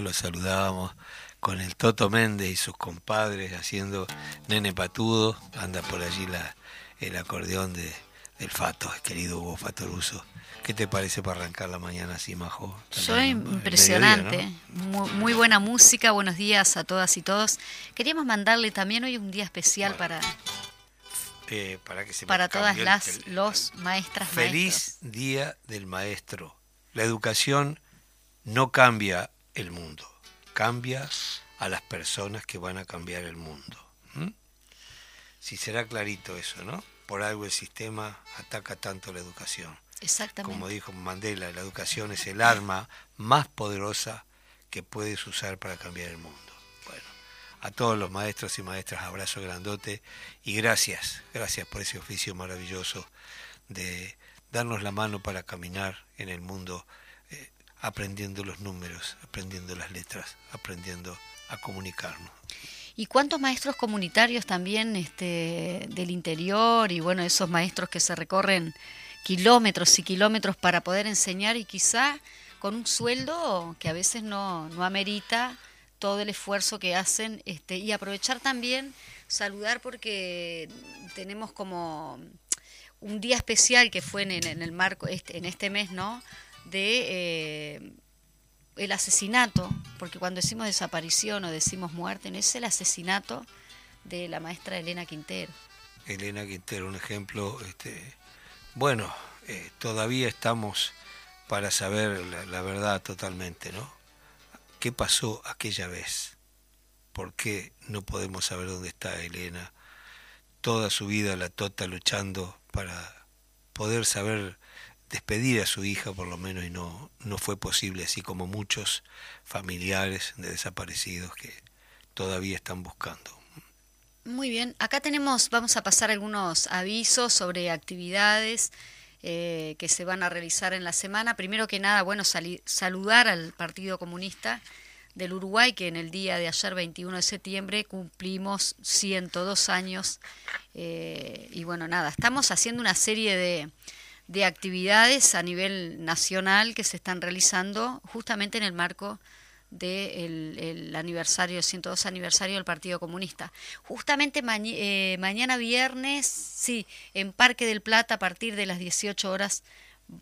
Lo saludábamos con el Toto Méndez y sus compadres haciendo Nene Patudo. Anda por allí la, el acordeón de, del Fato, el querido Hugo Fatoruso. ¿Qué te parece para arrancar la mañana así, Majo? Soy impresionante. muy, buena música. Buenos días a todas y todos. Queríamos mandarle también hoy un día especial para, eh, para, que se para todas las los maestras. Feliz Día del Maestro. La educación no cambia el mundo, cambia a las personas que van a cambiar el mundo. Si será clarito eso, ¿no? Por algo el sistema ataca tanto la educación. Exactamente. Como dijo Mandela, la educación es el arma más poderosa que puedes usar para cambiar el mundo. Bueno, a todos los maestros y maestras, abrazo grandote y gracias, gracias por ese oficio maravilloso de, darnos la mano para caminar en el mundo aprendiendo los números, aprendiendo las letras, aprendiendo a comunicarnos. ¿Y cuántos maestros comunitarios también este, del interior y bueno, esos maestros que se recorren kilómetros y kilómetros para poder enseñar y quizá con un sueldo que a veces no, no amerita todo el esfuerzo que hacen este, y aprovechar también, saludar porque tenemos como un día especial que fue en, en el marco, este, en este mes, ¿no? De eh, el asesinato, porque cuando decimos desaparición o decimos muerte, es el asesinato de la maestra Elena Quintero. Elena Quintero, un ejemplo, este, bueno, eh, todavía estamos para saber la, verdad totalmente, ¿no? ¿Qué pasó aquella vez? ¿Por qué no podemos saber dónde está Elena? Toda su vida la Tota luchando para poder saber despedir a su hija por lo menos y no, no fue posible, así como muchos familiares de desaparecidos que todavía están buscando. Muy bien, acá tenemos, vamos a pasar algunos avisos sobre actividades eh, que se van a realizar en la semana. Primero que nada, bueno, saludar al Partido Comunista del Uruguay, que en el día de ayer, 21 de septiembre, cumplimos 102 años. Eh, y bueno, nada, estamos haciendo una serie de, de actividades a nivel nacional que se están realizando justamente en el marco del el aniversario, 102 aniversario del Partido Comunista. Justamente eh, mañana viernes, sí, en Parque del Plata a partir de las 18 horas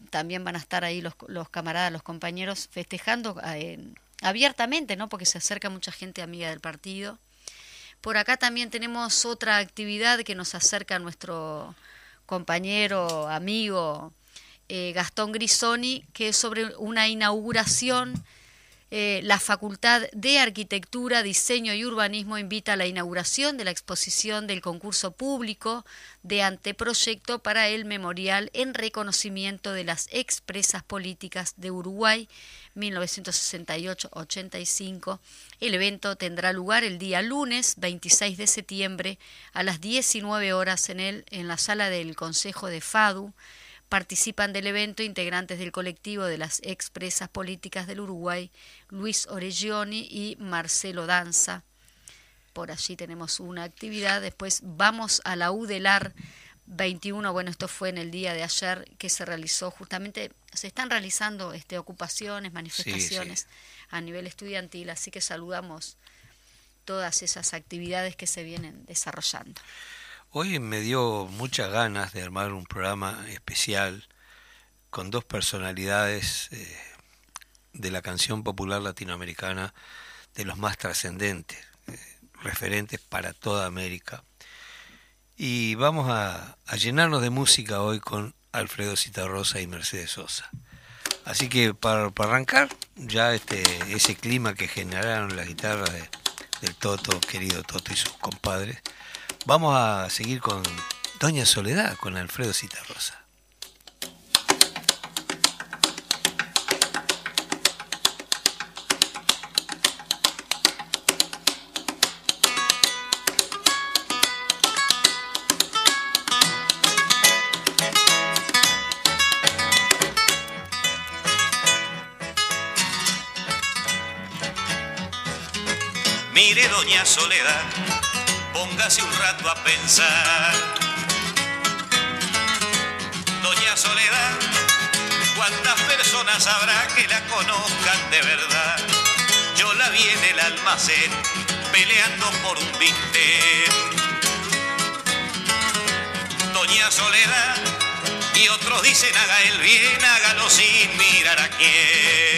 también van a estar ahí los, los camaradas, los compañeros festejando eh, abiertamente, ¿no? Porque se acerca mucha gente amiga del partido. Por acá también tenemos otra actividad que nos acerca a nuestro compañero, amigo eh, Gastón Grisoni, que es sobre una inauguración. Eh, la Facultad de Arquitectura, Diseño y Urbanismo invita a la inauguración de la exposición del concurso público de anteproyecto para el memorial en reconocimiento de las expresas políticas de Uruguay 1968-85. El evento tendrá lugar el día lunes 26 de septiembre a las 19 horas en, el, en la sala del Consejo de FADU. Participan del evento integrantes del colectivo de las expresas políticas del Uruguay, Luis Oregioni y Marcelo Danza. Por allí tenemos una actividad. Después vamos a la UDELAR 21, bueno, esto fue en el día de ayer que se realizó justamente, se están realizando este, ocupaciones, manifestaciones a nivel estudiantil, así que saludamos todas esas actividades que se vienen desarrollando. Hoy me dio muchas ganas de armar un programa especial con dos personalidades eh, de la canción popular latinoamericana de los más trascendentes, eh, referentes para toda América y vamos a, llenarnos de música hoy con Alfredo Citarrosa y Mercedes Sosa. Así que para, arrancar, ya este, ese clima que generaron las guitarras del Toto, querido Toto y sus compadres, vamos a seguir con Doña Soledad, con Alfredo Citarrosa. doña Soledad, póngase un rato a pensar. Doña Soledad, ¿cuántas personas habrá que la conozcan de verdad? Yo la vi en el almacén, peleando por un vintén. Doña Soledad, y otros dicen haga el bien, hágalo sin mirar a quién.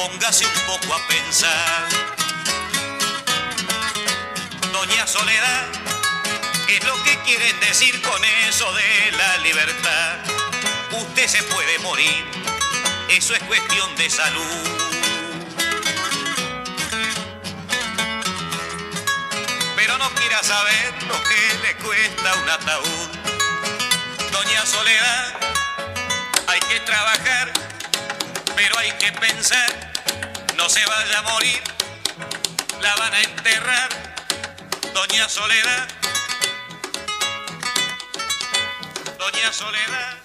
póngase un poco a pensar. Doña Soledad, ¿qué es lo que quieren decir con eso de la libertad? Usted se puede morir, eso es cuestión de salud. Pero no quiera saber lo que le cuesta un ataúd. Doña Soledad, hay que trabajar, pero hay que pensar, no se vaya a morir, la van a enterrar. Doña Soledad, Doña Soledad.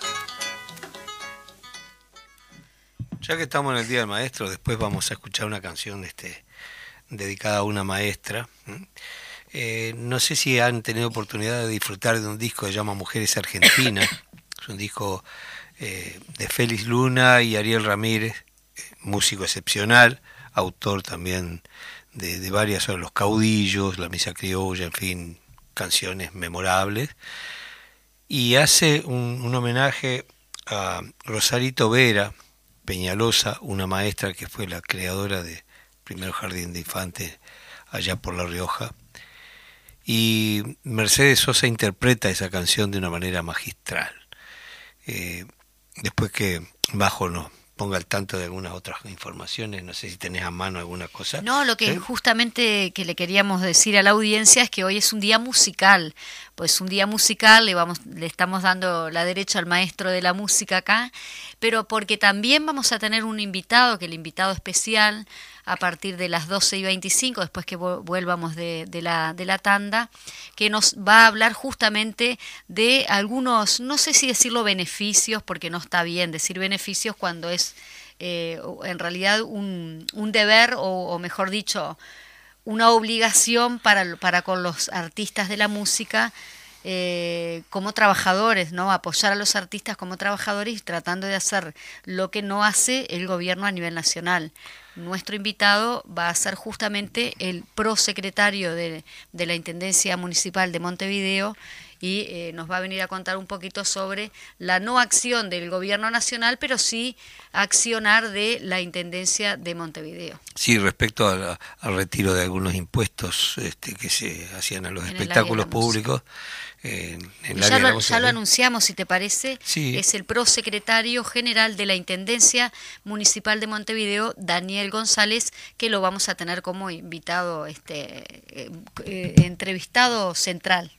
Ya que estamos en el Día del Maestro, después vamos a escuchar una canción este, dedicada a una maestra. Eh, no sé si han tenido oportunidad de disfrutar de un disco que se llama Mujeres Argentinas. Es un disco eh, de Félix Luna y Ariel Ramírez, músico excepcional, autor también de, varias sobre los caudillos, la misa criolla, en fin, canciones memorables. Y hace un, un homenaje a Rosarito Vera, Peñalosa, una maestra que fue la creadora de primer jardín de infantes allá por La Rioja. Y Mercedes Sosa interpreta esa canción de una manera magistral. Eh, después que Bajo nos ponga al tanto de algunas otras informaciones, no sé si tenés a mano alguna cosa. No, lo que ¿Eh? justamente que le queríamos decir a la audiencia es que hoy es un día musical, pues un día musical, le vamos, le estamos dando la derecha al maestro de la música acá, pero porque también vamos a tener un invitado, que el invitado especial, a partir de las 12 y 25, después que vuelvamos de, de, la, de la tanda, que nos va a hablar justamente de algunos, no sé si decirlo beneficios, porque no está bien decir beneficios cuando es eh, en realidad un, deber, o, mejor dicho, una obligación para, con los artistas de la música. Eh, como trabajadores, ¿no? Apoyar a los artistas como trabajadores tratando de hacer lo que no hace el gobierno a nivel nacional nuestro invitado va a ser justamente el prosecretario de, de la Intendencia Municipal de Montevideo y eh, nos va a venir a contar un poquito sobre la no acción del gobierno nacional, pero sí accionar de la Intendencia de Montevideo. Sí, respecto a, al retiro de algunos impuestos este, que se hacían a los en espectáculos públicos. Eh, en ya, lo, ya lo, anunciamos, si te parece, sí. es el prosecretario general de la Intendencia Municipal de Montevideo, Daniel González, que lo vamos a tener como invitado, este eh, eh, entrevistado central.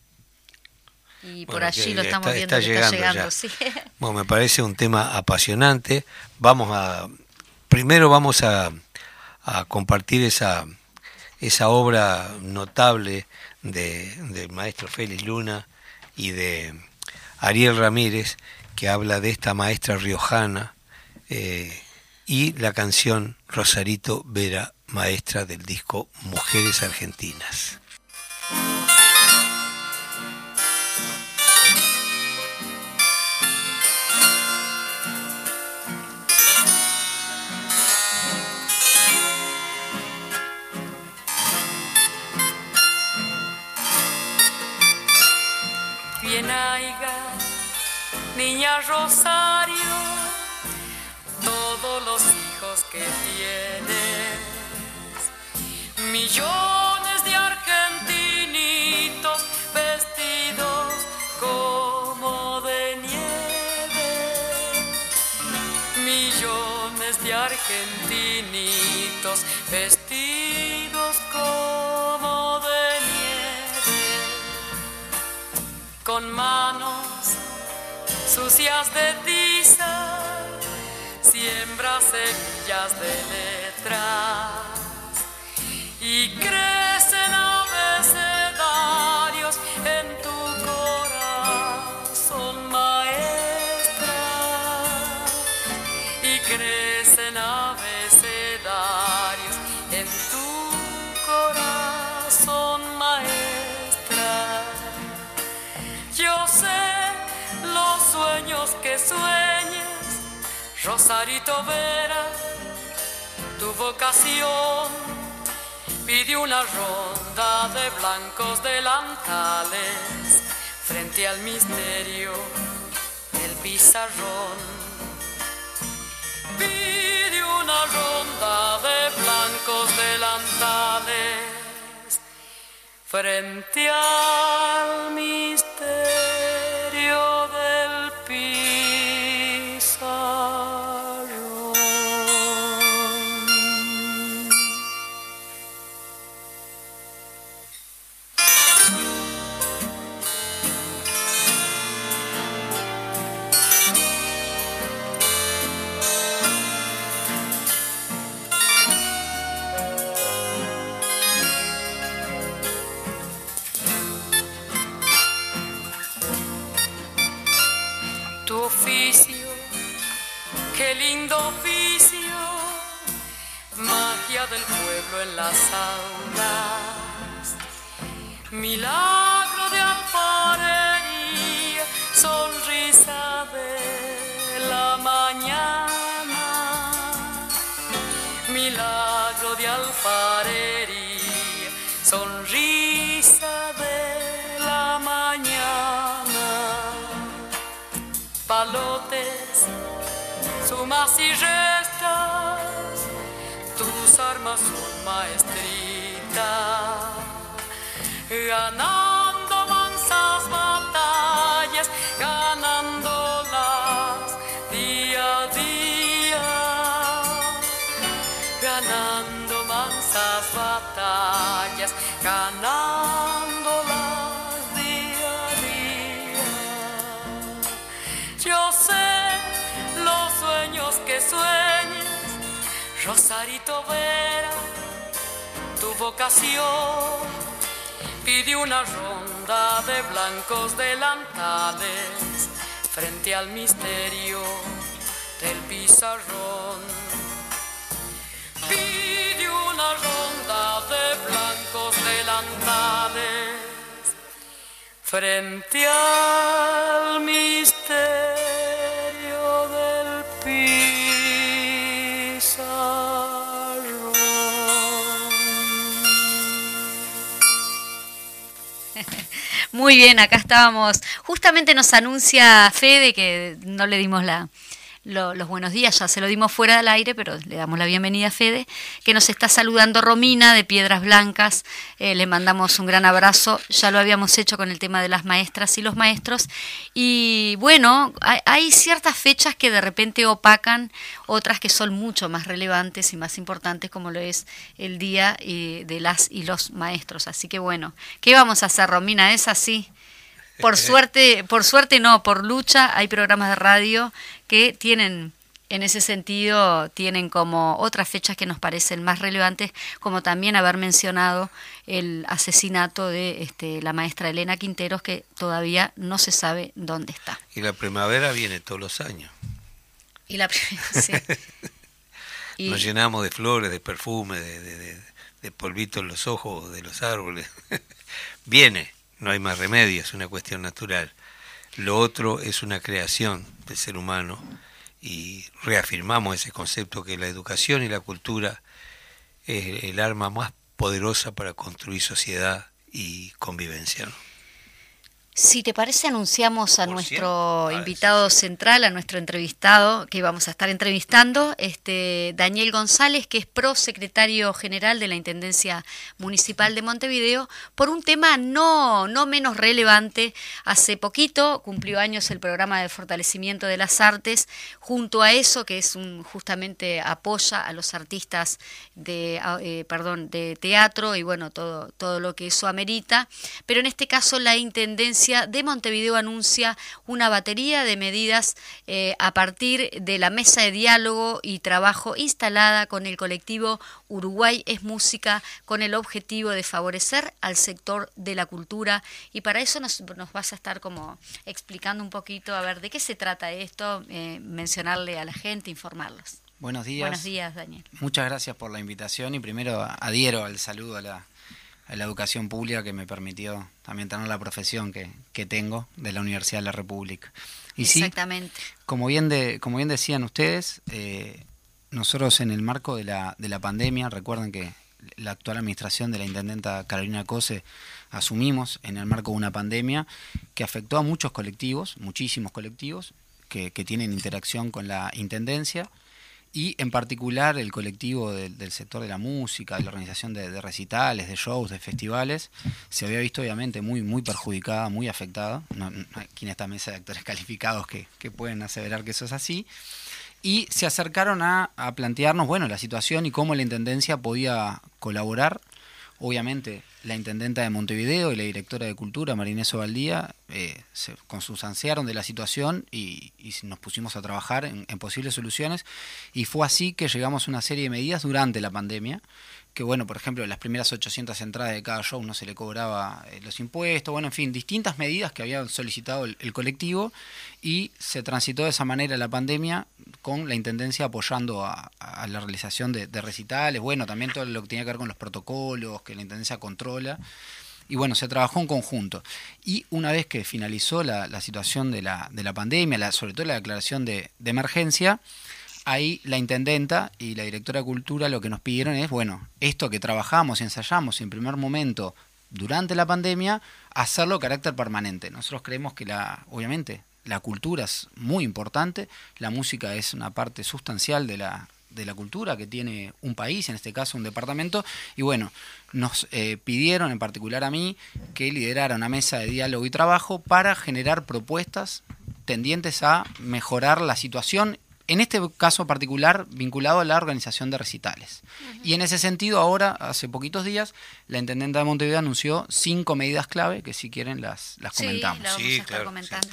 Y por bueno, allí lo estamos está, viendo está que llegando, está llegando. Sí. Bueno, me parece un tema apasionante. Vamos a, primero vamos a, a compartir esa, esa obra notable de, del maestro Félix Luna y de Ariel Ramírez, que habla de esta maestra riojana, eh, y la canción Rosarito Vera, maestra del disco Mujeres Argentinas. Niña Rosario, todos los hijos que tienes, millones de argentinitos vestidos como de nieve, millones de argentinitos vestidos como de con manos sucias de tiza, siembra semillas de letras. Y crecen sueñes, Rosarito Vera, tu vocación. Pide una ronda de blancos delantales frente al misterio del pizarrón. Pide una ronda de blancos delantales frente al misterio del pueblo en las aulas, milagro de alfarería, sonrisa de la mañana, milagro de alfarería, sonrisa de la mañana. Palotes, sumas y misma su maestrita. Ganaba Tu vocación. Pide una ronda de blancos delantales frente al misterio del pizarrón. Pide una ronda de blancos delantales frente al misterio Muy bien, acá estábamos. Justamente nos anuncia Fede que no le dimos la, lo- los buenos días, ya se lo dimos fuera del aire, pero le damos la bienvenida a Fede, que nos está saludando Romina de Piedras Blancas. Eh, le mandamos un gran abrazo. Ya lo habíamos hecho con el tema de las maestras y los maestros. Y bueno, hay, hay ciertas fechas que de repente opacan, otras que son mucho más relevantes y más importantes, como lo es el Día eh, de las y los maestros. Así que bueno, ¿qué vamos a hacer, Romina? Es así. Por suerte, por suerte no, por lucha hay programas de radio que tienen en ese sentido tienen como otras fechas que nos parecen más relevantes, como también haber mencionado el asesinato de este, la maestra Elena Quinteros, que todavía no se sabe dónde está. Y la primavera viene todos los años. Y la sí. Y- Nos llenamos de flores, de perfume, de, de, de- de polvito en los ojos de los árboles. Viene, no hay más remedio, es una cuestión natural. Lo otro es una creación del ser humano y reafirmamos ese concepto que la educación y la cultura es el arma más poderosa para construir sociedad y convivencia. ¿no? Si te parece, anunciamos a Por nuestro cierto. Ah, invitado central, a nuestro entrevistado, que vamos a estar entrevistando, este Daniel González, que es prosecretario general de la Intendencia Municipal de Montevideo, por un tema no, no menos relevante. Hace poquito cumplió años el programa de fortalecimiento de las artes, junto a eso, que es un justamente apoya a los artistas de, ah, eh, perdón, de teatro y bueno, todo, todo lo que eso amerita. Pero en este caso la Intendencia de Montevideo anuncia una batería de medidas eh, a partir de la mesa de diálogo y trabajo instalada con el colectivo Uruguay es Música con el objetivo de favorecer al sector de la cultura y para eso nos, nos vas a estar como explicando un poquito a ver de qué se trata esto, eh, mencionarle a la gente, informarlos. Buenos días. Buenos días, Daniel. Muchas gracias por la invitación y primero adhiero al saludo a la la educación pública que me permitió también tener la profesión que, que tengo de la Universidad de la República. Y Exactamente. Sí, como bien, de, como bien decían ustedes, eh, nosotros en el marco de la, de la pandemia, recuerden que la actual administración de la intendenta Carolina Cose asumimos en el marco de una pandemia que afectó a muchos colectivos, muchísimos colectivos, que, que tienen interacción con la intendencia y en particular el colectivo del, sector de la música, de la organización de, recitales, de shows, de festivales, se había visto obviamente muy, muy perjudicada, muy afectada. No, aquí en esta mesa de actores calificados que, que, pueden aseverar que eso es así. Y se acercaron a, a plantearnos bueno, la situación y cómo la Intendencia podía colaborar Obviamente, la intendenta de Montevideo y la directora de Cultura, Marinés Valdía, eh, se consustanciaron de la situación y, nos pusimos a trabajar en, posibles soluciones. Y fue así que llegamos a una serie de medidas durante la pandemia que bueno, por ejemplo, las primeras 800 entradas de cada show no se le cobraba eh, los impuestos, bueno, en fin, distintas medidas que había solicitado el, colectivo y se transitó de esa manera la pandemia con la Intendencia apoyando a, la realización de, recitales, bueno, también todo lo que tenía que ver con los protocolos, que la Intendencia controla. Y bueno, se trabajó en conjunto. Y una vez que finalizó la, situación de la, de la pandemia, la, sobre todo la declaración de, de emergencia, ahí la intendenta y la directora de cultura lo que nos pidieron es, bueno, esto que trabajamos y ensayamos en primer momento durante la pandemia, hacerlo carácter permanente. Nosotros creemos que la, obviamente, la cultura es muy importante, la música es una parte sustancial de la, de la cultura que tiene un país, en este caso un departamento, y bueno, nos eh, pidieron en particular a mí que liderara una mesa de diálogo y trabajo para generar propuestas tendientes a mejorar la situación en este caso particular vinculado a la organización de recitales. Y en ese sentido, ahora, hace poquitos días, la Intendenta de Montevideo anunció cinco medidas clave que si quieren las, las comentamos. sí, claro, comentando.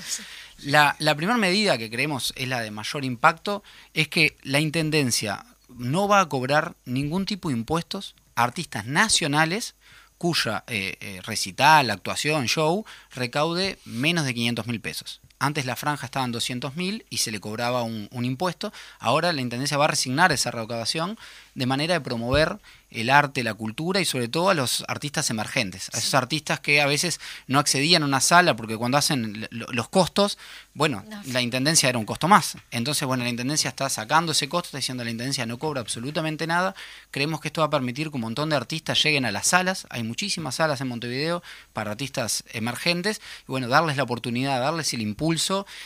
La, la primera medida que creemos es la de mayor impacto es que la Intendencia no va a cobrar ningún tipo de impuestos a artistas nacionales cuya eh, eh, recital, actuación, show recaude menos de 500 mil pesos. Antes la franja estaba en 200 mil y se le cobraba un, un, impuesto. Ahora la Intendencia va a resignar esa recaudación de manera de promover el arte, la cultura y sobre todo a los artistas emergentes, a esos artistas que a veces no accedían a una sala porque cuando hacen los costos, bueno, la intendencia era un costo más. Entonces, bueno, la intendencia está sacando ese costo, está diciendo la intendencia no cobra absolutamente nada. Creemos que esto va a permitir que un montón de artistas lleguen a las salas. Hay muchísimas salas en Montevideo para artistas emergentes y bueno, darles la oportunidad, darles el impulso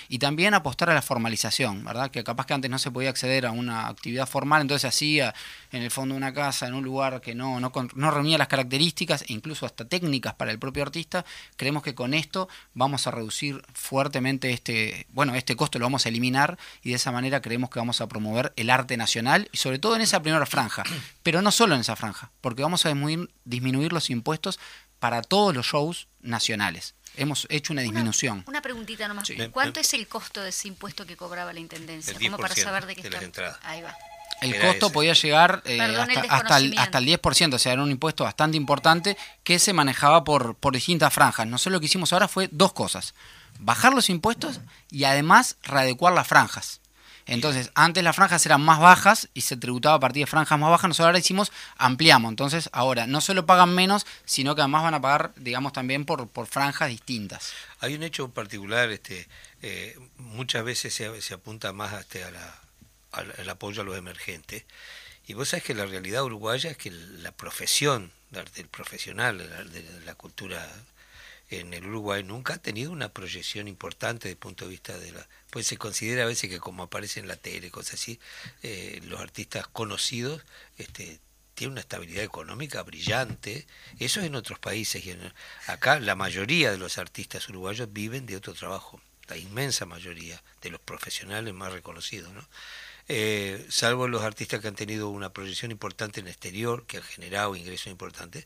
y también apostar a la formalización, ¿verdad? Que capaz que antes no se podía acceder a una actividad formal, entonces hacía en el fondo de una casa, en un lugar que no, no, no reunía las características e incluso hasta técnicas para el propio artista, creemos que con esto vamos a reducir fuertemente este, bueno, este costo lo vamos a eliminar y de esa manera creemos que vamos a promover el arte nacional y sobre todo en esa primera franja, pero no solo en esa franja, porque vamos a disminuir, disminuir los impuestos para todos los shows nacionales hemos hecho una disminución. Una, preguntita nomás. ¿Cuánto es el costo de ese impuesto que cobraba la Intendencia? Como para saber de qué está. Ahí va el costo podía llegar eh, hasta, el, hasta, el, 10%, o sea, era un impuesto bastante importante que se manejaba por, por distintas franjas. Nosotros lo que hicimos ahora fue dos cosas, bajar los impuestos y además readecuar las franjas. Entonces, antes las franjas eran más bajas y se tributaba a partir de franjas más bajas, nosotros ahora hicimos, ampliamos. Entonces, ahora no solo pagan menos, sino que además van a pagar, digamos, también por, por franjas distintas. Hay un hecho particular, este, eh, muchas veces se, apunta más este, a la al, apoyo a los emergentes. Y vos sabés que la realidad uruguaya es que la profesión del profesional de la cultura en el Uruguay nunca ha tenido una proyección importante desde el punto de vista de la... Pues se considera a veces que como aparece en la tele, cosas así, eh, los artistas conocidos este, tienen una estabilidad económica brillante. Eso es en otros países. Y acá la mayoría de los artistas uruguayos viven de otro trabajo, la inmensa mayoría de los profesionales más reconocidos. ¿no? Eh, salvo los artistas que han tenido una proyección importante en el exterior, que han generado ingresos importantes,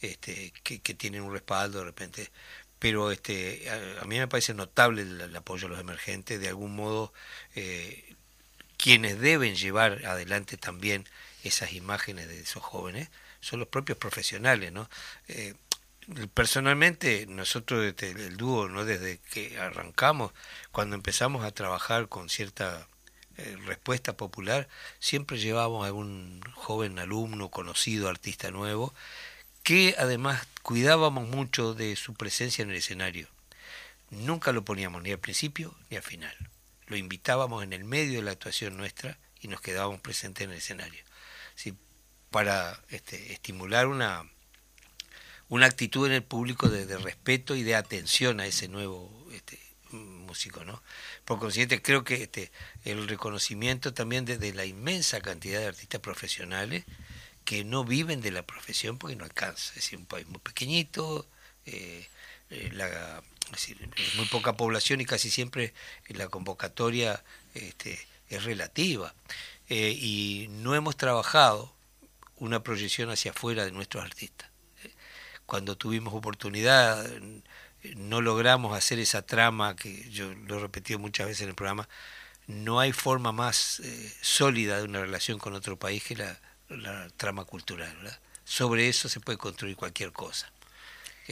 este, que, tienen un respaldo de repente. Pero este, a, mí me parece notable el, apoyo a los emergentes, de algún modo eh, quienes deben llevar adelante también esas imágenes de esos jóvenes son los propios profesionales, ¿no? Eh, personalmente nosotros desde el dúo no desde que arrancamos cuando empezamos a trabajar con cierta eh, respuesta popular, siempre llevábamos a algún joven alumno, conocido, artista nuevo, que además cuidábamos mucho de su presencia en el escenario. Nunca lo poníamos ni al principio ni al final. Lo invitábamos en el medio de la actuación nuestra y nos quedábamos presentes en el escenario. Para este, estimular una, una actitud en el público de, respeto y de atención a ese nuevo este, músico, ¿no? Por consiguiente, creo que este, el reconocimiento también de, la inmensa cantidad de artistas profesionales que no viven de la profesión porque no alcanza. Es decir, un país muy pequeñito, eh, eh, la, muy poca población y casi siempre la convocatoria este, es relativa. Eh, y no hemos trabajado una proyección hacia afuera de nuestros artistas. Cuando tuvimos oportunidad, no logramos hacer esa trama, que yo lo he repetido muchas veces en el programa, no hay forma más sólida de una relación con otro país que la, trama cultural. Sobre eso se puede construir cualquier cosa.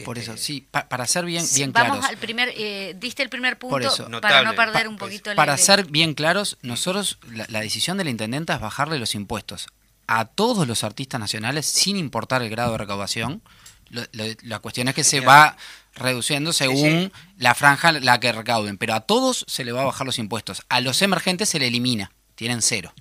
Por eso, este, sí, para ser bien, bien vamos claros. al primer, eh, diste el primer punto para no perder un poquito Para ser bien claros, nosotros, la, decisión de la intendenta es bajarle los impuestos a todos los artistas nacionales sin importar el grado de recaudación. la cuestión es que se va reduciendo según la franja la que recauden, pero a todos se le va a bajar los impuestos. A los emergentes se le elimina, tienen cero.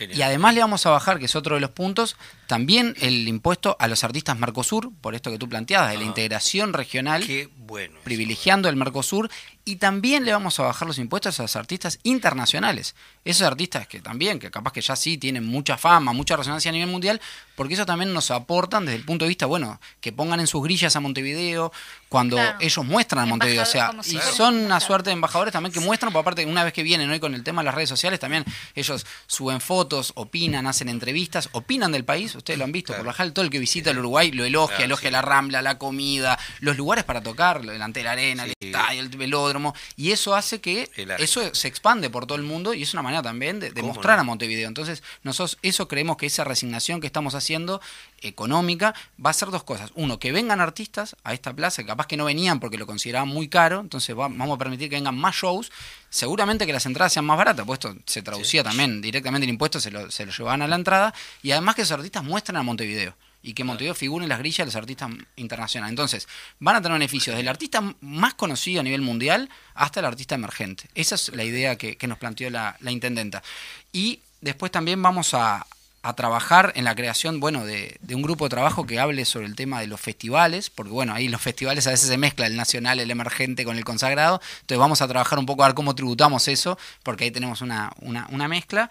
Y además le vamos a bajar, que es otro de los puntos, también el impuesto a los artistas Mercosur, por esto que tú planteabas, de la integración regional, bueno privilegiando el Mercosur, y también le vamos a bajar los impuestos a los artistas internacionales. Esos artistas que también, que capaz que ya sí tienen mucha fama, mucha resonancia a nivel mundial, porque eso también nos aportan desde el punto de vista, bueno, que pongan en sus grillas a Montevideo, cuando ellos muestran a Montevideo, o sea, y son una suerte de embajadores también que muestran, por aparte, una vez que vienen hoy con el tema de las redes sociales, también ellos suben fotos, opinan, hacen entrevistas, opinan del país, ustedes lo han visto, por la todo el que visita el Uruguay lo elogia, elogia la Rambla, la comida, los lugares para tocar, delante de la arena, el estadio, el velódromo, y eso hace que eso se expande por todo el mundo y es una manera también de, mostrar a Montevideo. Entonces, nosotros eso creemos que esa resignación que estamos haciendo económica va a ser dos cosas. Uno, que vengan artistas a esta plaza, que capaz que no venían porque lo consideraban muy caro, entonces vamos a permitir que vengan más shows, seguramente que las entradas sean más baratas, pues esto se traducía también directamente el impuesto, se lo, se lo llevaban a la entrada, y además que esos artistas muestran a Montevideo y que Montevideo figure en las grillas de los artistas internacionales. Entonces, van a tener beneficios desde el artista más conocido a nivel mundial hasta el artista emergente. Esa es la idea que, nos planteó la, intendenta. Y después también vamos a, trabajar en la creación, bueno, de, un grupo de trabajo que hable sobre el tema de los festivales, porque bueno, ahí los festivales a veces se mezcla el nacional, el emergente con el consagrado, entonces vamos a trabajar un poco a ver cómo tributamos eso, porque ahí tenemos una, una, una mezcla.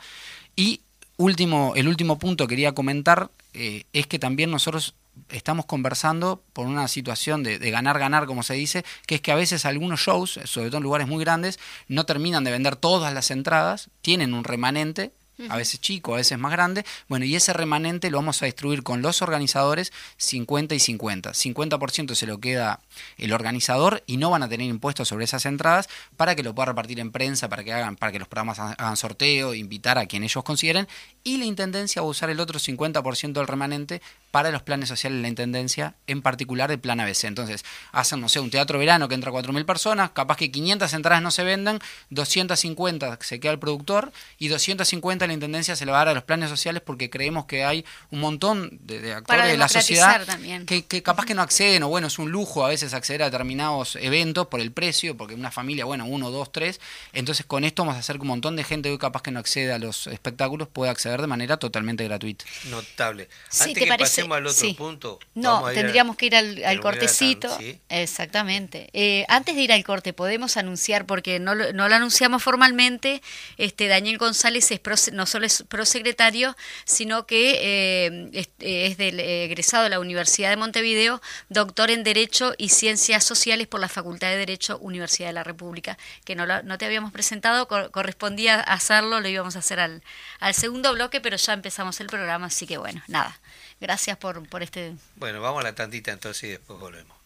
Y último, el último punto que quería comentar eh, es que también nosotros estamos conversando por una situación de, de, ganar, ganar, como se dice, que es que a veces algunos shows, sobre todo en lugares muy grandes, no terminan de vender todas las entradas, tienen un remanente a veces chico, a veces más grande. Bueno, y ese remanente lo vamos a distribuir con los organizadores 50 y 50. 50% se lo queda el organizador y no van a tener impuestos sobre esas entradas para que lo pueda repartir en prensa, para que hagan, para que los programas hagan sorteo, invitar a quien ellos consideren. Y la intendencia va a usar el otro 50% del remanente para los planes sociales de la Intendencia, en particular el plan ABC. Entonces, hacen, no sé, un teatro verano que entra 4.000 personas, capaz que 500 entradas no se venden, 250 se queda el productor y 250 la Intendencia se le va a dar a los planes sociales porque creemos que hay un montón de, actores de la sociedad que, que, capaz que no acceden, o bueno, es un lujo a veces acceder a determinados eventos por el precio, porque una familia, bueno, uno, dos, tres. Entonces, con esto vamos a hacer que un montón de gente que capaz que no accede a los espectáculos pueda acceder de manera totalmente gratuita. Notable. Sí, ¿te parece? al otro punto? No, tendríamos que ir al, cortecito. Exactamente. Eh, antes de ir al corte, podemos anunciar, porque no, no lo anunciamos formalmente, este Daniel González es no solo es prosecretario, sino que eh, es, del egresado de la Universidad de Montevideo, doctor en Derecho y Ciencias Sociales por la Facultad de Derecho, Universidad de la República, que no, no te habíamos presentado, correspondía hacerlo, lo íbamos a hacer al, al segundo bloque, pero ya empezamos el programa, así que bueno, nada. Gracias por, por este... Bueno, vamos a la tantita entonces y después volvemos.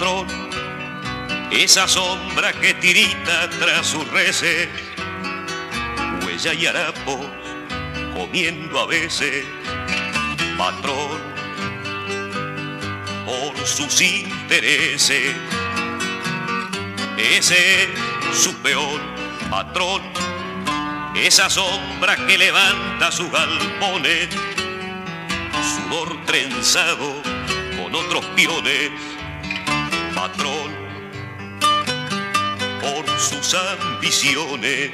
Patrón, esa sombra que tirita tras sus reces, huella y harapo comiendo a veces patrón, por sus intereses. Ese es su peor patrón, esa sombra que levanta su galpones, sudor trenzado con otros piones, patrón, por sus ambiciones.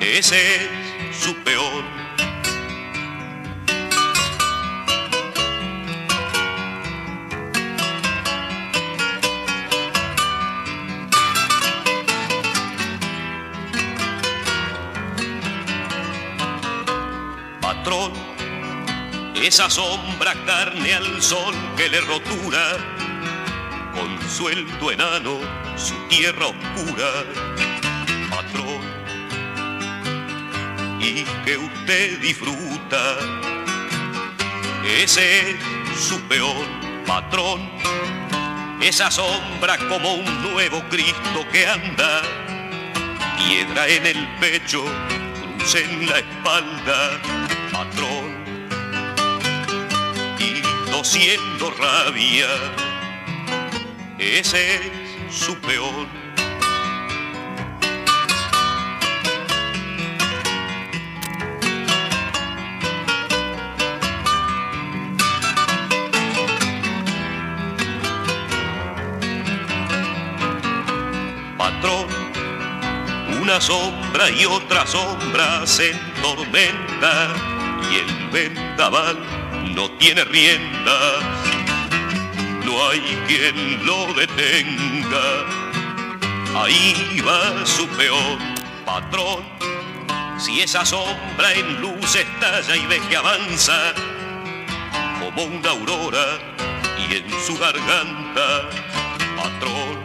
Ese es su peor patrón, esa sombra carne al sol que le rotura, con sueldo enano su tierra oscura, patrón, y que usted disfruta, ese es su peor patrón, esa sombra como un nuevo Cristo que anda, piedra en el pecho, cruz en la espalda, patrón, y tosiendo rabia, ese es su peor. Patrón, una sombra y otra sombra se tormenta y el vendaval no tiene rienda. Hay quien lo detenga. Ahí va su peor patrón. Si esa sombra en luz estalla y ve que avanza como una aurora y en su garganta, patrón,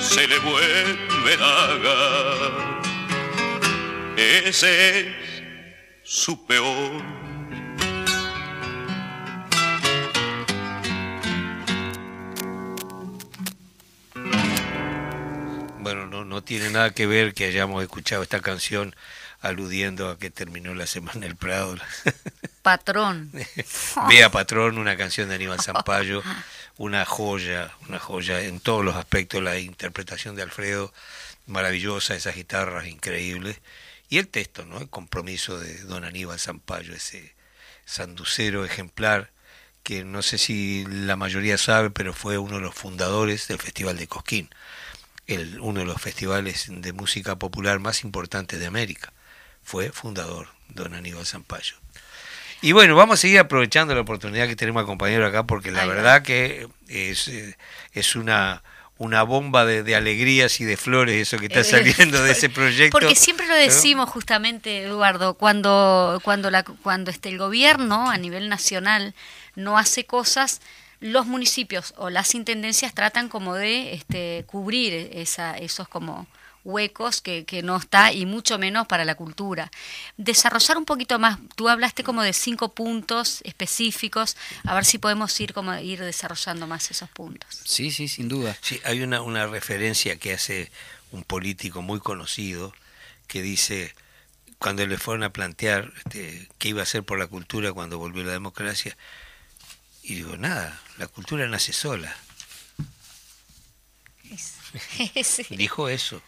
se le vuelve daga ese es su peor. Tiene nada que ver que hayamos escuchado esta canción aludiendo a que terminó la semana del Prado. Patrón. Vea Patrón, una canción de Aníbal Zampayo, una joya, una joya en todos los aspectos, la interpretación de Alfredo, maravillosa, esas guitarras increíbles, y el texto, ¿no? El compromiso de don Aníbal Zampayo, ese sanducero ejemplar que no sé si la mayoría sabe, pero fue uno de los fundadores del Festival de Cosquín, el, uno de los festivales de música popular más importantes de América. Fue fundador, don Aníbal Zampayo. Y bueno, vamos a seguir aprovechando la oportunidad que tenemos al compañero acá, porque la verdad que es, eh, es una, una bomba de, de alegrías y de flores eso que está Eh, saliendo de ese proyecto. Porque siempre lo decimos justamente, Eduardo, cuando, cuando, la, cuando este, el gobierno a nivel nacional no hace cosas, los municipios o las intendencias tratan como de este, cubrir esa, esos como huecos que, que no está y mucho menos para la cultura. Desarrollar un poquito más, tú hablaste como de cinco puntos específicos, a ver si podemos ir como ir desarrollando más esos puntos. Sí, sí, sin duda. Sí, hay una, una referencia que hace un político muy conocido que dice, cuando le fueron a plantear este, qué iba a hacer por la cultura cuando volvió la democracia, y digo, nada, la cultura nace sola. Sí. Dijo eso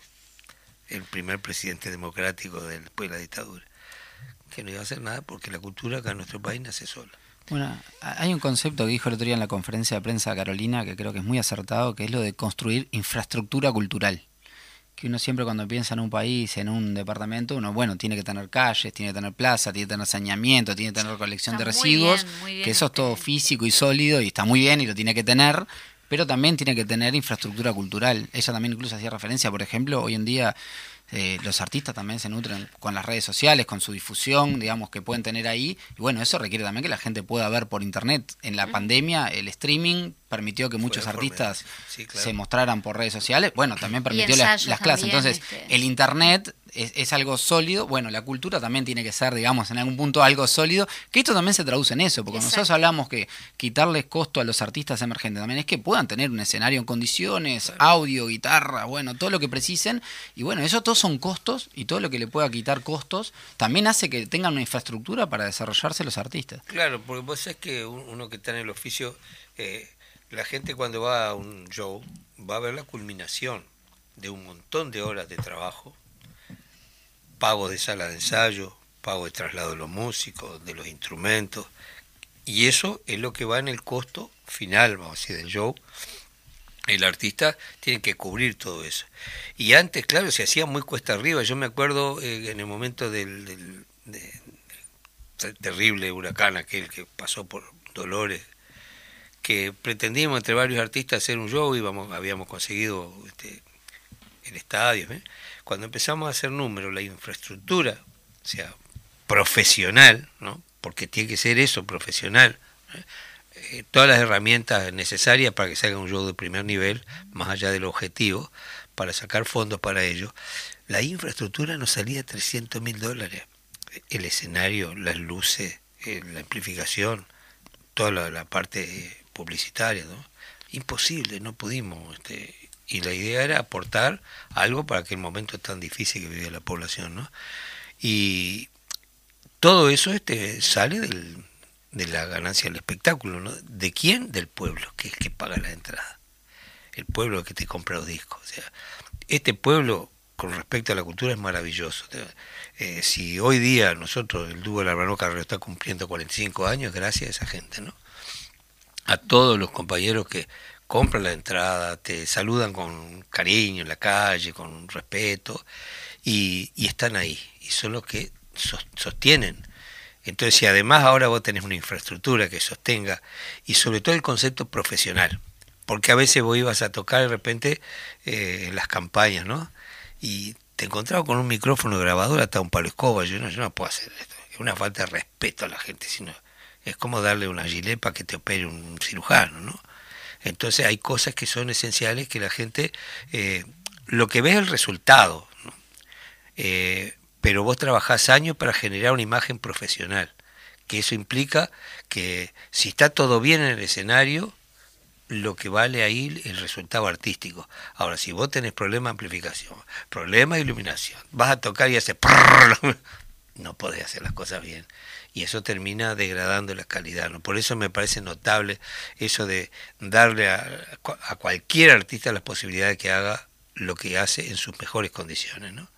el primer presidente democrático del- después de la dictadura, que no iba a hacer nada porque la cultura acá en nuestro país nace sola. Bueno, hay un concepto que dijo el otro día en la conferencia de prensa Carolina que creo que es muy acertado, que es lo de construir infraestructura cultural. Que uno siempre cuando piensa en un país, en un departamento, uno, bueno, tiene que tener calles, tiene que tener plaza, tiene que tener saneamiento, tiene que tener recolección Está de muy residuos, bien, muy bien que eso es todo físico y sólido y está muy bien y lo tiene que tener, pero también tiene que tener infraestructura cultural. Ella también incluso hacía referencia, por ejemplo, hoy en día eh, los artistas también se nutren con las redes sociales, con su difusión, digamos, que pueden tener ahí. Y bueno, eso requiere también que la gente pueda ver por internet. En la pandemia, el streaming permitió que muchos artistas Sí, claro. se mostraran por redes sociales. Bueno, también permitió las, clases. también, Entonces, este. el internet es, es algo sólido. Bueno, la cultura también tiene que ser, digamos, en algún punto algo sólido. Que esto también se traduce en eso, porque Exacto. nosotros hablamos que quitarles costo a los artistas emergentes también es que puedan tener un escenario en condiciones, audio, guitarra, bueno, todo lo que precisen. Y bueno, eso todo son costos y todo lo que le pueda quitar costos también hace que tengan una infraestructura para desarrollarse los artistas. Claro, porque vos sabés que uno que está en el oficio, eh, la gente cuando va a un show va a ver la culminación de un montón de horas de trabajo, pago de sala de ensayo, pago de traslado de los músicos, de los instrumentos, y eso es lo que va en el costo final, vamos a decir, del show. El artista tiene que cubrir todo eso. Y antes, claro, se hacía muy cuesta arriba. Yo me acuerdo eh, en el momento del, terrible huracán aquel que pasó por Dolores, que pretendíamos entre varios artistas hacer un show, íbamos, habíamos conseguido este, el estadio. ¿eh? Cuando empezamos a hacer números, la infraestructura, o sea, profesional, ¿no? porque tiene que ser eso, profesional. ¿eh? Eh, todas las herramientas necesarias para que se haga un show de primer nivel, más allá del objetivo, para sacar fondos para ello. La infraestructura nos salía 300 mil dólares. El escenario, las luces, eh, la amplificación, toda la, parte publicitaria, ¿no? Imposible, no pudimos. Este, y la idea era aportar algo para aquel momento tan difícil que vivía la población, ¿no? Y todo eso este, sale del, de la ganancia del espectáculo, ¿no? ¿De quién? Del pueblo, que es el que paga la entrada. El pueblo que te compra los discos. O sea, este pueblo, con respecto a la cultura, es maravilloso. Eh, si hoy día nosotros, el dúo de la Brano Carrero está cumpliendo 45 años, gracias a esa gente, ¿no? A todos los compañeros que compran la entrada, te saludan con cariño en la calle, con respeto, y, y están ahí. Y son los que sostienen. Entonces, si además ahora vos tenés una infraestructura que sostenga, y sobre todo el concepto profesional, porque a veces vos ibas a tocar de repente eh, en las campañas, ¿no? Y te encontraba con un micrófono grabador hasta un palo escoba, yo no, yo no puedo hacer esto, es una falta de respeto a la gente, sino es como darle una gilepa que te opere un cirujano, ¿no? Entonces hay cosas que son esenciales que la gente, eh, lo que ve es el resultado. Eh, pero vos trabajás años para generar una imagen profesional, que eso implica que si está todo bien en el escenario, lo que vale ahí el resultado artístico. Ahora, si vos tenés problema de amplificación, problema de iluminación, vas a tocar y hace no podés hacer las cosas bien. Y eso termina degradando la calidad. ¿no? Por eso me parece notable eso de darle a, a cualquier artista la posibilidad de que haga lo que hace en sus mejores condiciones. ¿no?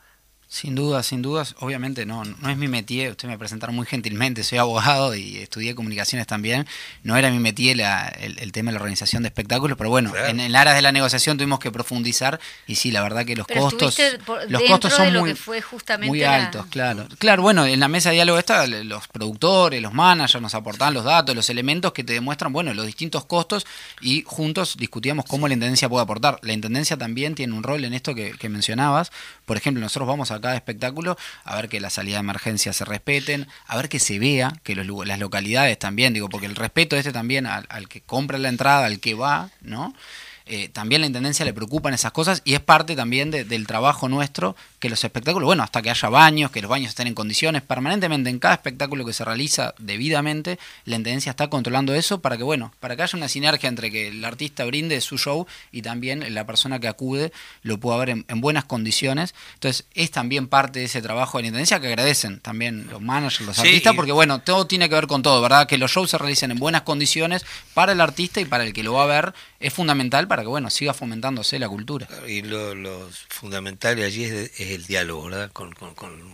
Sin dudas, sin dudas. Obviamente no, no es mi métier. Usted me presentaron muy gentilmente. Soy abogado y estudié comunicaciones también. No era mi métier el, tema de la organización de espectáculos, pero bueno, en el área de la negociación tuvimos que profundizar y sí, la verdad que los costos, los costos son muy, muy altos, claro. Claro, bueno, en la mesa de diálogo esta, los productores, los managers nos aportaban los datos, los elementos que te demuestran, bueno, los distintos costos y juntos discutíamos cómo la intendencia puede aportar. La intendencia también tiene un rol en esto que, que mencionabas. Por ejemplo, nosotros vamos a cada espectáculo, a ver que las salidas de emergencia se respeten, a ver que se vea, que los, las localidades también, digo, porque el respeto este también al, al que compra la entrada, al que va, ¿no? Eh, también la Intendencia le preocupan esas cosas y es parte también del trabajo nuestro que los espectáculos, bueno, hasta que haya baños, que los baños estén en condiciones, permanentemente en cada espectáculo que se realiza debidamente, la Intendencia está controlando eso para que, bueno, para que haya una sinergia entre que el artista brinde su show y también la persona que acude lo pueda ver en, buenas condiciones. Entonces, es también parte de ese trabajo de la Intendencia que agradecen también los managers, los artistas, porque, bueno, todo tiene que ver con todo, ¿verdad? Que los shows se realicen en buenas condiciones para el artista y para el que lo va a ver es fundamental para que bueno siga fomentándose la cultura. Y lo, fundamental allí es, el diálogo ¿verdad? Con,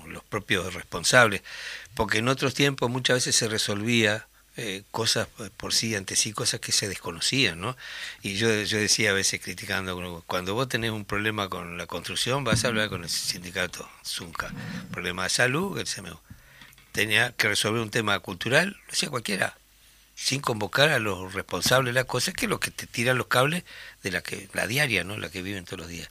los propios responsables, porque en otros tiempos muchas veces se resolvía eh, cosas por sí, ante sí, cosas que se desconocían, ¿no? Y yo, yo decía a veces criticando, cuando vos tenés un problema con la construcción, vas a hablar con el sindicato Zunca. Problema de salud, el CMU. Tenía que resolver un tema cultural, lo hacía cualquiera sin convocar a los responsables de la cosa, que es lo que te tiran los cables de la que la diaria, ¿no? La que viven todos los días.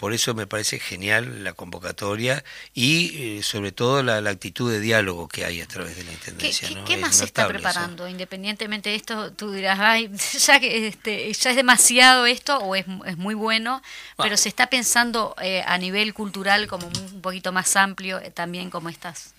Por eso me parece genial la convocatoria y eh, sobre todo la, actitud de diálogo que hay a través de la Intendencia. ¿Qué, ¿qué, más se está preparando? Independientemente de esto, tú dirás, Ay, ya, que, este, ya es demasiado esto o es, es muy bueno, pero se está pensando eh, a nivel cultural como un poquito más amplio eh, también como estas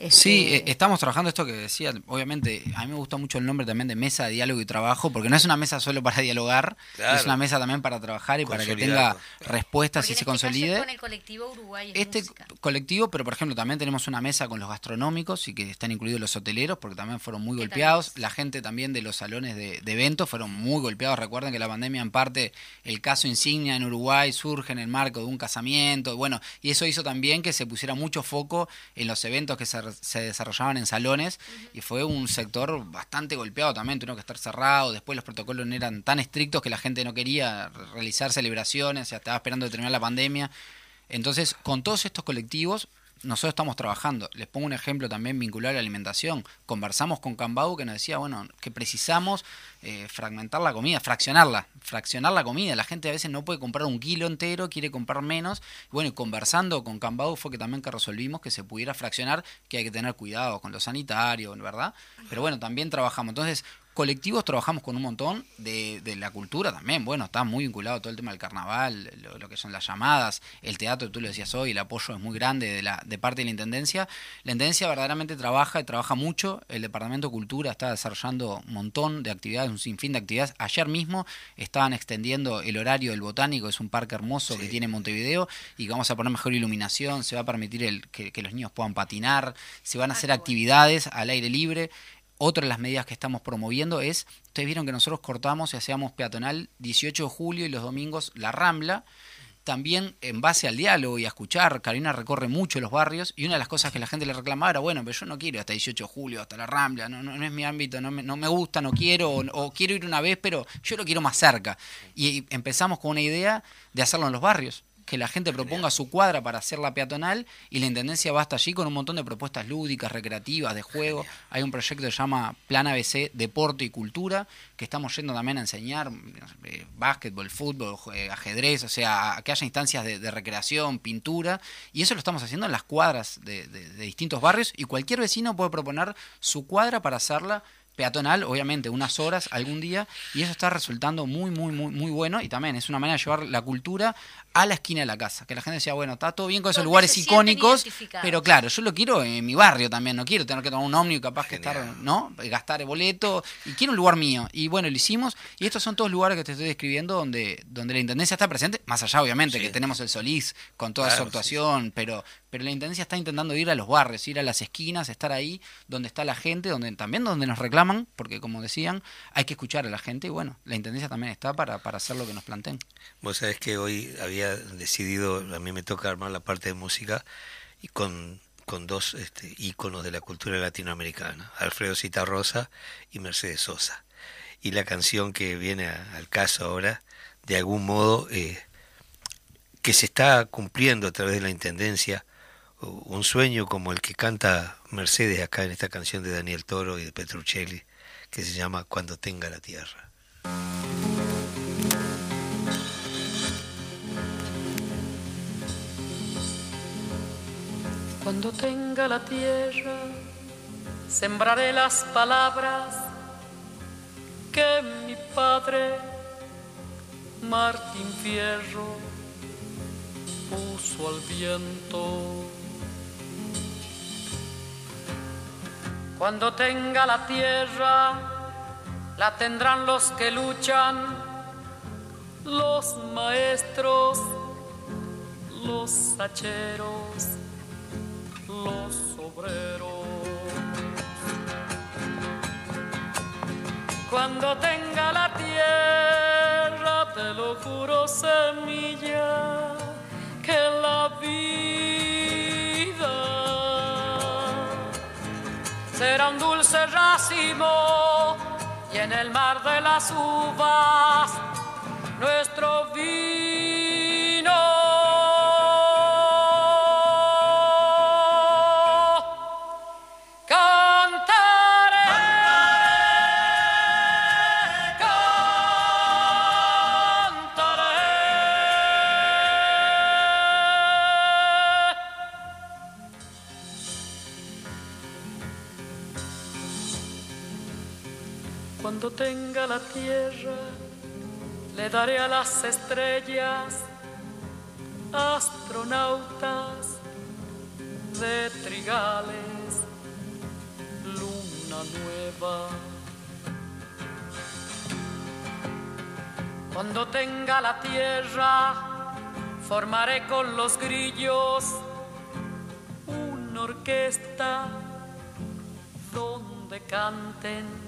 Este, eh, estamos trabajando esto que decía, obviamente, a mí me gusta mucho el nombre también de mesa de diálogo y trabajo, porque no es una mesa solo para dialogar, Claro. es una mesa también para trabajar y para que tenga respuestas porque y se este consolide. con el colectivo Uruguay es Este música. colectivo, pero por ejemplo también tenemos una mesa con los gastronómicos y que están incluidos los hoteleros porque también fueron muy ¿Qué golpeados. La gente también de los salones de, de eventos fueron muy golpeados. Recuerden que la pandemia en parte, el caso insignia en Uruguay surge en el marco de un casamiento. y Bueno, y eso hizo también que se pusiera mucho foco en los eventos que se, se desarrollaban en salones y fue un sector bastante golpeado también. Tuvieron que estar cerrado. Después los protocolos no eran tan estrictos que la gente no quería realizar celebraciones. Sea, estaba esperando de terminar la pandemia. Entonces, con todos estos colectivos, nosotros estamos trabajando. Les pongo un ejemplo también vinculado a la alimentación. Conversamos con Cambau que nos decía, bueno, que precisamos eh, fragmentar la comida, fraccionarla, fraccionar la comida. La gente a veces no puede comprar un kilo entero, quiere comprar menos. Bueno, y conversando con Cambau fue que también que resolvimos que se pudiera fraccionar, que hay que tener cuidado con lo sanitario, ¿verdad? Pero bueno, también trabajamos. Entonces, colectivos trabajamos con un montón de, de la cultura también. Bueno, está muy vinculado todo el tema del carnaval, lo, lo que son las llamadas, el teatro, tú lo decías hoy, el apoyo es muy grande de, la, de parte de la Intendencia. La Intendencia verdaderamente trabaja y trabaja mucho. El Departamento de Cultura está desarrollando un montón de actividades, un sinfín de actividades. Ayer mismo estaban extendiendo el horario del Botánico, es un parque hermoso que tiene Montevideo y que vamos a poner mejor iluminación, se va a permitir el, que, que los niños puedan patinar, se van a hacer actividades al aire libre. Otra de las medidas que estamos promoviendo es, ustedes vieron que nosotros cortamos y hacíamos peatonal 18 de julio y los domingos la Rambla, también en base al diálogo y a escuchar, Carolina recorre mucho los barrios y una de las cosas que la gente le reclamaba era, bueno, pero yo no quiero hasta 18 de julio, hasta la Rambla, no, no, no es mi ámbito, no me, no me gusta, no quiero, o quiero ir una vez, pero yo lo quiero más cerca. Y empezamos con una idea de hacerlo en los barrios que la gente proponga su cuadra para hacerla peatonal y la Intendencia va hasta allí con un montón de propuestas lúdicas, recreativas, de juego. Hay un proyecto que se llama Plan ABC Deporte y Cultura, que estamos yendo también a enseñar eh, básquetbol, fútbol, eh, ajedrez, o sea, a que haya instancias de, de, recreación, pintura, y eso lo estamos haciendo en las cuadras de, de, de distintos barrios y cualquier vecino puede proponer su cuadra para hacerla peatonal, obviamente, unas horas algún día, y eso está resultando muy, muy, muy, muy bueno, y también es una manera de llevar la cultura a la esquina de la casa, que la gente decía, bueno, está todo bien con esos lugares icónicos, pero claro, yo lo quiero en mi barrio también, no quiero tener que tomar un ómnibus capaz que Genial. estar, ¿no? Gastar el boleto, y quiero un lugar mío, y bueno, lo hicimos, y estos son todos lugares que te estoy describiendo donde, donde la Intendencia está presente, más allá obviamente Sí. que tenemos el Solís con toda Claro, su sí, actuación, pero pero la intendencia está intentando ir a los barrios, ir a las esquinas, estar ahí donde está la gente, donde también donde nos reclaman, porque como decían, hay que escuchar a la gente y bueno, la intendencia también está para, para hacer lo que nos planteen. Vos sabés que hoy había decidido, a mí me toca armar la parte de música y con, con dos este, de la cultura latinoamericana, Alfredo Citarrosa y Mercedes Sosa. Y la canción que viene al caso ahora, de algún modo, eh, que se está cumpliendo a través de la Intendencia, un sueño como el que canta Mercedes acá en esta canción de Daniel Toro y de Petruccelli, que se llama Cuando tenga la tierra. Cuando tenga la tierra, sembraré las palabras que mi padre, Martín Fierro, puso al viento. Cuando tenga la tierra, la tendrán los que luchan, los maestros, los hacheros los obreros. Cuando tenga la tierra, te lo juro, semilla, que la vida será un dulce racimo y en el mar de las uvas nuestro vino. Cuando tenga la tierra, le daré a las estrellas astronautas de trigales luna nueva. Cuando tenga la tierra, formaré con los grillos una orquesta donde canten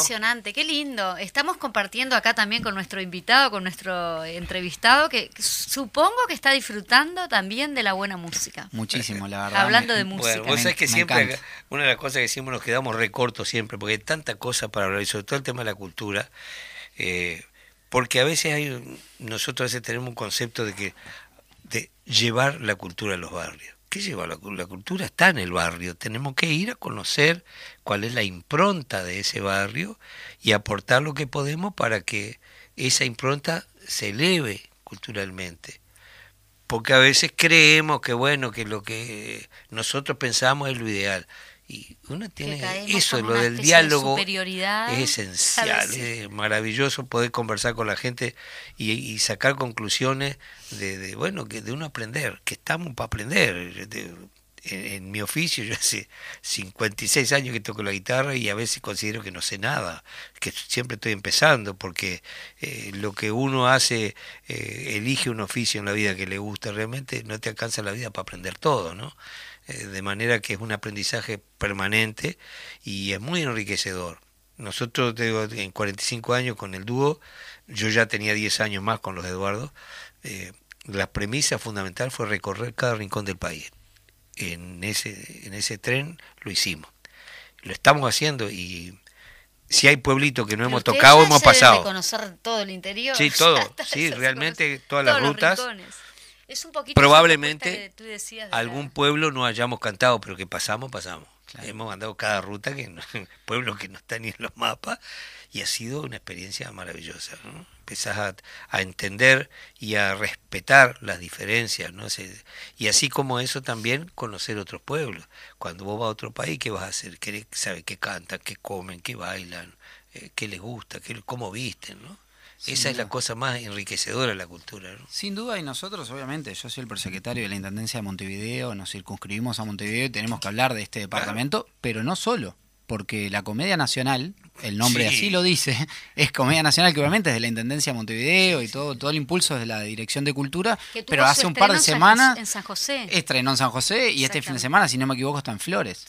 impresionante, qué lindo. Estamos compartiendo acá también con nuestro invitado, con nuestro entrevistado, que supongo que está disfrutando también de la buena música. Muchísimo, la verdad. Hablando me- de música. Bueno, vos me- sabés que siempre, encanta. una de las cosas que siempre nos quedamos recortos siempre, porque hay tanta cosa para hablar, y sobre todo el tema de la cultura, eh, porque a veces hay, nosotros a veces tenemos un concepto de que, de llevar la cultura a los barrios. ¿Qué lleva la, la cultura? Está en el barrio, tenemos que ir a conocer cuál es la impronta de ese barrio y aportar lo que podemos para que esa impronta se eleve culturalmente. Porque a veces creemos que bueno que lo que nosotros pensamos es lo ideal y uno tiene eso lo del de diálogo es esencial es maravilloso poder conversar con la gente y, y sacar conclusiones de, de, bueno que de uno aprender que estamos para aprender de- en, en mi oficio yo hace 56 años que toco la guitarra y a veces considero que no sé nada, que siempre estoy empezando porque eh, lo que uno hace, eh, elige un oficio en la vida que le gusta realmente, no te alcanza la vida para aprender todo, ¿no? Eh, de manera que es un aprendizaje permanente y es muy enriquecedor. Nosotros, te digo, en 45 años con el dúo, yo ya tenía 10 años más con los Eduardo, eh, la premisa fundamental fue recorrer cada rincón del país en ese, en ese tren lo hicimos. Lo estamos haciendo y si hay pueblitos que no Pero hemos tocado, hemos pasado. conocer todo el interior. Sí, todo. Sí, realmente todas las rutas. rincones. Es un poquito Probablemente propuesta que tú decías de algún la- pueblo no hayamos cantado, pero que pasamos, pasamos. Claro. Hemos andado cada ruta, que no- pueblos que no están ni en los mapas, y ha sido una experiencia maravillosa. ¿no? Empezás a, a entender y a respetar las diferencias, ¿no? Se- y así como eso también conocer otros pueblos. Cuando vos vas a otro país, ¿qué vas a hacer? ¿Querés saber qué cantan, qué comen, qué bailan, eh, qué les gusta, qué, cómo visten? ¿no? Sin Esa es la cosa más enriquecedora de la cultura. ¿no? Sin duda, y nosotros, obviamente, yo soy el prosecretario de la Intendencia de Montevideo, nos circunscribimos a Montevideo y tenemos que hablar de este departamento, pero no solo, porque la Comedia Nacional el nombre Sí. así lo dice, es Comedia Nacional, que obviamente es de la Intendencia de Montevideo y todo, todo el impulso es de la Dirección de Cultura, pero hace un par de semanas José- en San José. estrenó en San José y este fin de semana, si no me equivoco, está en Flores.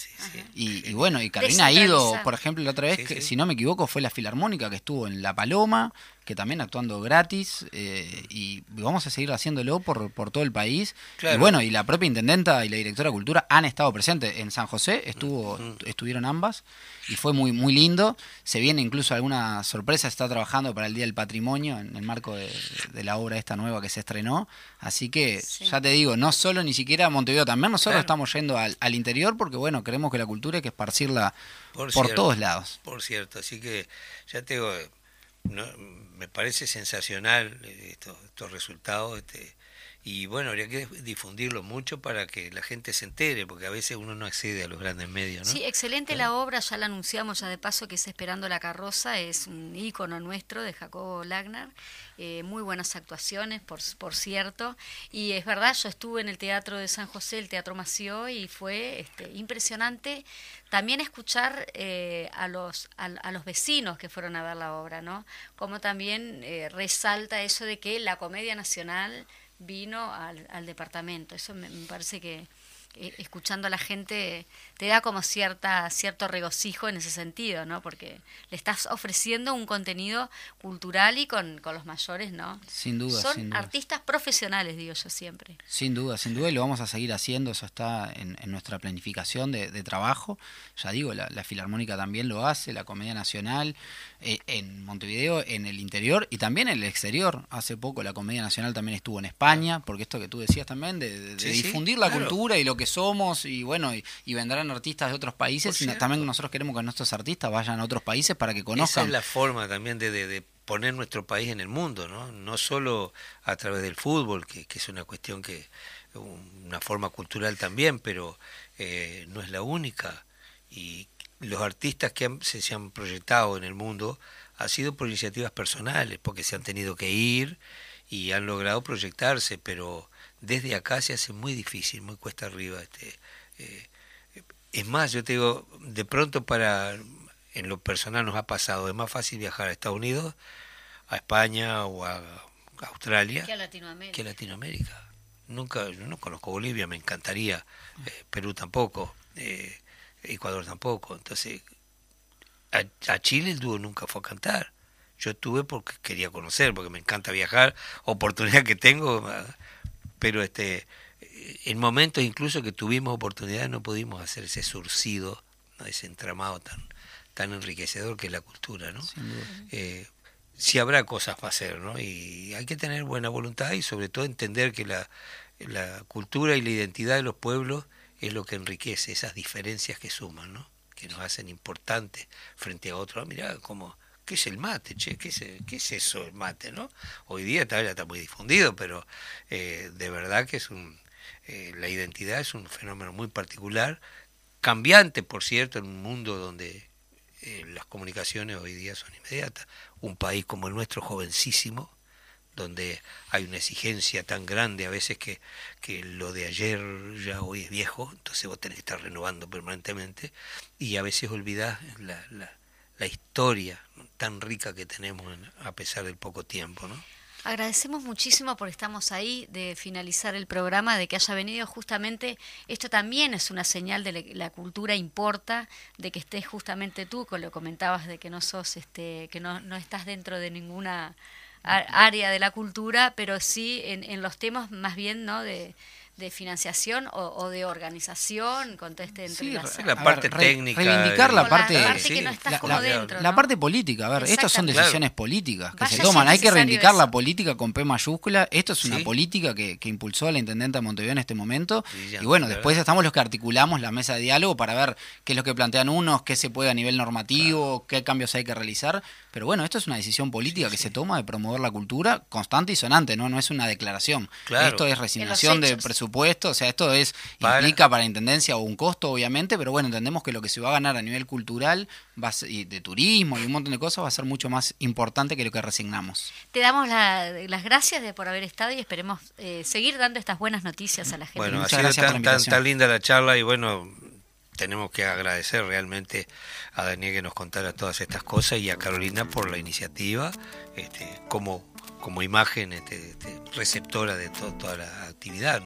Y, y bueno, y Carolina ha ido, por ejemplo, la otra vez, Sí, que, si no me equivoco, fue la Filarmónica que estuvo en La Paloma, que también actuando gratis, eh, y vamos a seguir haciéndolo por, por todo el país. Claro. Y bueno, y la propia intendenta y la directora de cultura han estado presentes en San José, estuvo, estuvieron ambas, y fue muy, muy lindo. Se viene incluso alguna sorpresa, está trabajando para el Día del Patrimonio en el marco de, de la obra esta nueva que se estrenó. Así que, Sí. ya te digo, no solo ni siquiera Montevideo, también nosotros Claro. estamos yendo al, al interior porque, bueno, creemos que la cultura hay que esparcirla por, cierto, todos lados. Por cierto, así que ya te digo, no, me parece sensacional eh, estos, estos resultados. Este, y bueno, habría que difundirlo mucho para que la gente se entere, porque a veces uno no accede a los grandes medios, ¿no? Sí, excelente la obra, ya la anunciamos ya de paso que es Esperando la carroza, es un ícono nuestro de Jacobo Lagner, eh, muy buenas actuaciones, por, por cierto, y es verdad, yo estuve en el Teatro de San José, el Teatro Mació, y fue este, impresionante también escuchar eh, a, los, a, a los vecinos que fueron a ver la obra, ¿no? Como también eh, resalta eso de que la Comedia Nacional vino al, al departamento, eso me- me parece que escuchando a la gente te da como cierta cierto regocijo en ese sentido, ¿no? Porque le estás ofreciendo un contenido cultural y con, con los mayores, ¿no? Sin duda, Son sin duda. artistas profesionales, digo yo siempre. Sin duda, sin duda, y lo vamos a seguir haciendo, eso está en, en nuestra planificación de, de trabajo. Ya digo, la, la Filarmónica también lo hace, la Comedia Nacional, eh, en Montevideo, en el interior y también en el exterior. Hace poco la Comedia Nacional también estuvo en España, porque esto que tú decías también, de, de- de Sí, sí, difundir la claro. cultura y lo que somos, y bueno, y, y vendrán artistas de otros países, Por y no- cierto. también nosotros queremos que nuestros artistas vayan a otros países para que Esa conozcan. es la forma también de, de- de poner nuestro país en el mundo, ¿no? No solo a través del fútbol, que, que es una cuestión que, una forma cultural también, pero eh, no es la única. Y los artistas que han- se, se han proyectado en el mundo ha sido por iniciativas personales, porque se han tenido que ir y han logrado proyectarse, pero desde acá se hace muy difícil, muy cuesta arriba. Este, eh, es más, yo te digo, de pronto para, en lo personal nos ha pasado, es más fácil viajar a Estados Unidos, a España o a Australia Que a Latinoamérica. que a Latinoamérica. Nunca, yo no conozco Bolivia, me encantaría, eh, Perú tampoco, eh, Ecuador tampoco. Entonces, a, a Chile el dúo nunca fue a cantar. Yo estuve porque quería conocer, porque me encanta viajar, oportunidad que tengo, ah, pero este, en momentos incluso que tuvimos oportunidad no pudimos hacer ese surcido, ¿no? ese entramado tan, tan enriquecedor que es la cultura, ¿no? Eh, sí habrá cosas para hacer, ¿no? Y hay que tener buena voluntad y sobre todo entender que la, la cultura y la identidad de los pueblos es lo que enriquece esas diferencias que suman, ¿no? Que nos hacen importantes frente a otros. Ah, mirá, como, ¿qué es el mate, che? ¿Qué es, qué es eso el mate, no? Hoy día está, ya está muy difundido, pero eh, de verdad que es un... eh, la identidad es un fenómeno muy particular, cambiante, por cierto, en un mundo donde eh, las comunicaciones hoy día son inmediatas. Un país como el nuestro, jovencísimo, donde hay una exigencia tan grande a veces que, que lo de ayer ya hoy es viejo, entonces vos tenés que estar renovando permanentemente y a veces olvidás la, la, la historia tan rica que tenemos en- a pesar del poco tiempo, ¿no? Agradecemos muchísimo por estamos ahí de finalizar el programa, de que haya venido. Justamente, esto también es una señal de la cultura importa, de que estés justamente tú, con lo comentabas de que no sos, este, que no, no estás dentro de ninguna área de la cultura, pero sí en, en los temas más bien no de, de financiación o, o de organización con todo este Sí, la a parte ver, técnica reivindicar la la parte, parte que no estás la, como la- la parte política. A ver, estas son decisiones políticas que Vaya se toman. Hay que reivindicar la política con P mayúscula. Esto es una Sí. política que, que impulsó la intendenta de Montevideo en este momento. Y bueno, la después verdad. estamos los que articulamos la mesa de diálogo para ver qué es lo que plantean unos, qué se puede a nivel normativo, qué cambios hay que realizar. Pero bueno, esto es una decisión política que se toma de promover la cultura constante y sonante, ¿no? No es una declaración. Claro. Esto es resignación de hechos. Presupuesto, o sea, esto es Para- implica para la intendencia un costo, obviamente, pero bueno, entendemos que lo que se va a ganar a nivel cultural va a ser- y de turismo y un montón de cosas va a ser mucho más importante que lo que resignamos. Te damos la- las gracias de por haber estado y esperemos eh, seguir dando estas buenas noticias a la gente. Bueno, ha sido gracias por la tan, tan, linda la charla y bueno, tenemos que agradecer realmente a Daniel que nos contara todas estas cosas y a Carolina por la iniciativa este, como, como imagen este, este, receptora de toda la actividad.